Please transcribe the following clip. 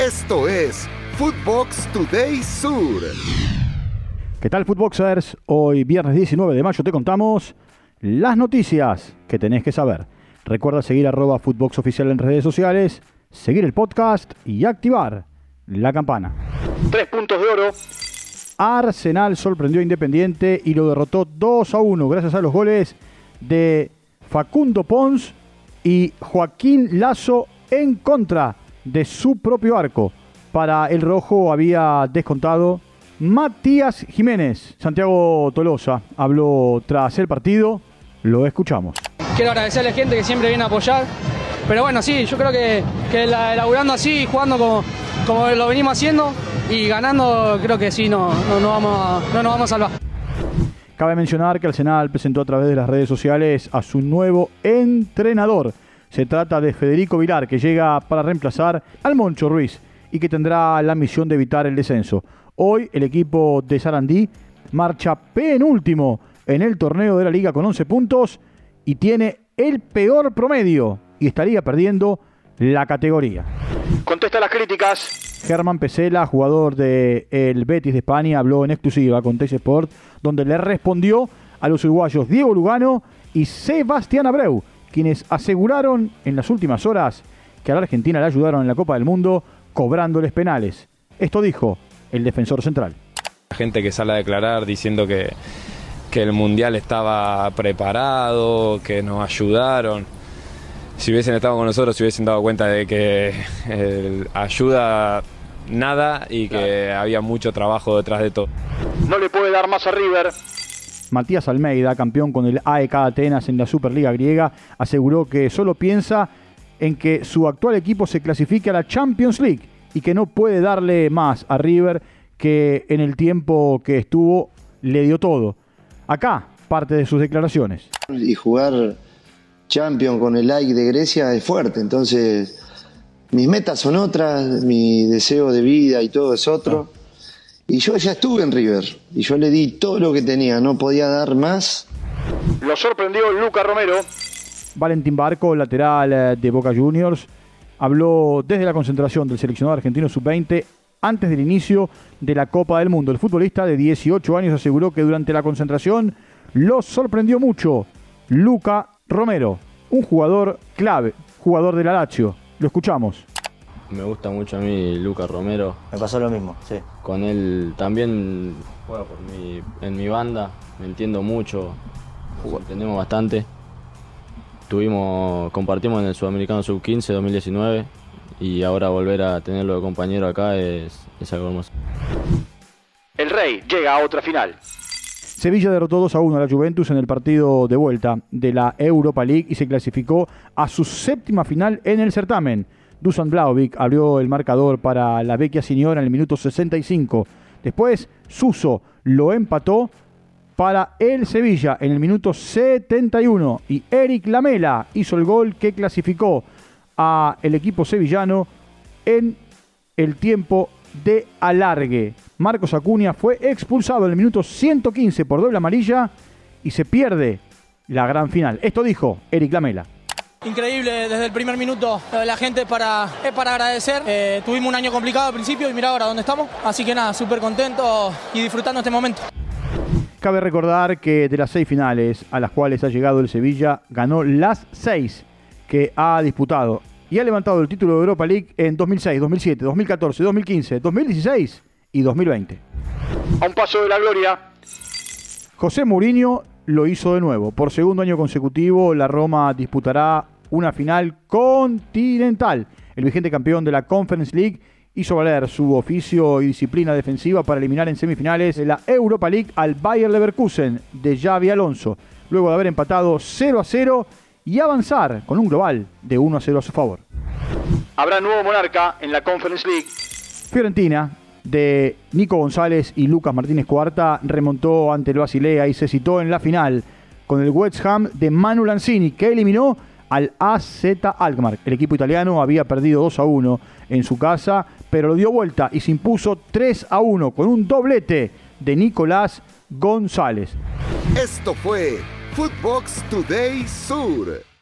Esto es Footbox Today Sur. ¿Qué tal, Footboxers? Hoy, viernes 19 de mayo, te contamos las noticias que tenés que saber. Recuerda seguir arroba Footbox Oficial en redes sociales, seguir el podcast y activar la campana. Tres puntos de oro. Arsenal sorprendió a Independiente y lo derrotó 2 a 1 gracias a los goles de Facundo Pons y Joaquín Lazo en contra de su propio arco. Para el rojo había descontado Matías Jiménez. Santiago Tolosa habló tras el partido. Lo escuchamos. Quiero agradecerle a la gente que siempre viene a apoyar. Pero bueno, sí, yo creo que, que elaborando así, jugando como, como lo venimos haciendo y ganando, creo que sí, no, no, vamos, no nos vamos a salvar. Cabe mencionar que Arsenal presentó a través de las redes sociales a su nuevo entrenador. Se trata de Federico Vilar, que llega para reemplazar al Moncho Ruiz y que tendrá la misión de evitar el descenso. Hoy el equipo de Sarandí marcha penúltimo en el torneo de la liga con 11 puntos y tiene el peor promedio y estaría perdiendo la categoría. Contesta las críticas. Germán Pesela, jugador del el Betis de España, habló en exclusiva con Teis Sport, donde le respondió a los uruguayos Diego Lugano y Sebastián Abreu, quienes aseguraron en las últimas horas que a la Argentina le ayudaron en la Copa del Mundo cobrándoles penales. Esto dijo el defensor central. Gente que sale a declarar diciendo que, que el Mundial estaba preparado, que nos ayudaron. Si hubiesen estado con nosotros, se hubiesen dado cuenta de que ayuda nada y que había mucho trabajo detrás de todo. No le puede dar más a River. Matías Almeida, campeón con el AEK Atenas en la Superliga griega, aseguró que solo piensa en que su actual equipo se clasifique a la Champions League y que no puede darle más a River que en el tiempo que estuvo le dio todo. Acá parte de sus declaraciones. Y jugar Champions con el AEK de Grecia es fuerte, entonces mis metas son otras, mi deseo de vida y todo es otro. Y yo ya estuve en River y yo le di todo lo que tenía, no podía dar más. Lo sorprendió Luca Romero. Valentín Barco, lateral eh, de Boca Juniors, habló desde la concentración del seleccionado argentino sub-20 antes del inicio de la Copa del Mundo. El futbolista de 18 años aseguró que durante la concentración lo sorprendió mucho Luca Romero, un jugador clave, jugador de la Lazio. Lo escuchamos. Me gusta mucho a mí Lucas Romero. Me pasó lo mismo, sí. Con él también juega por mi, en mi banda, me entiendo mucho, entendemos bastante. Tuvimos, compartimos en el Sudamericano Sub-15 2019 y ahora volver a tenerlo de compañero acá es, es algo hermoso. El Rey llega a otra final. Sevilla derrotó 2 a 1 a la Juventus en el partido de vuelta de la Europa League y se clasificó a su séptima final en el certamen. Dusan Blaovic abrió el marcador para la Vecchia Signora en el minuto 65. Después, Suso lo empató para el Sevilla en el minuto 71 y Eric Lamela hizo el gol que clasificó a el equipo sevillano en el tiempo de alargue. Marcos Acuña fue expulsado en el minuto 115 por doble amarilla y se pierde la gran final. Esto dijo Eric Lamela increíble desde el primer minuto la gente para, es para agradecer. Eh, tuvimos un año complicado al principio y mira ahora dónde estamos. Así que nada, súper contento y disfrutando este momento. Cabe recordar que de las seis finales a las cuales ha llegado el Sevilla, ganó las seis que ha disputado y ha levantado el título de Europa League en 2006, 2007, 2014, 2015, 2016 y 2020. A un paso de la gloria. José Mourinho lo hizo de nuevo. Por segundo año consecutivo, la Roma disputará una final continental. El vigente campeón de la Conference League hizo valer su oficio y disciplina defensiva para eliminar en semifinales de la Europa League al Bayer Leverkusen de Xavi Alonso, luego de haber empatado 0 a 0 y avanzar con un global de 1 a 0 a su favor. Habrá nuevo monarca en la Conference League. Fiorentina, de Nico González y Lucas Martínez Cuarta, remontó ante el Basilea y se citó en la final con el West Ham de Manu Lanzini, que eliminó al AZ Alkmaar. El equipo italiano había perdido 2 a 1 en su casa, pero lo dio vuelta y se impuso 3 a 1 con un doblete de Nicolás González. Esto fue Footbox Today Sur.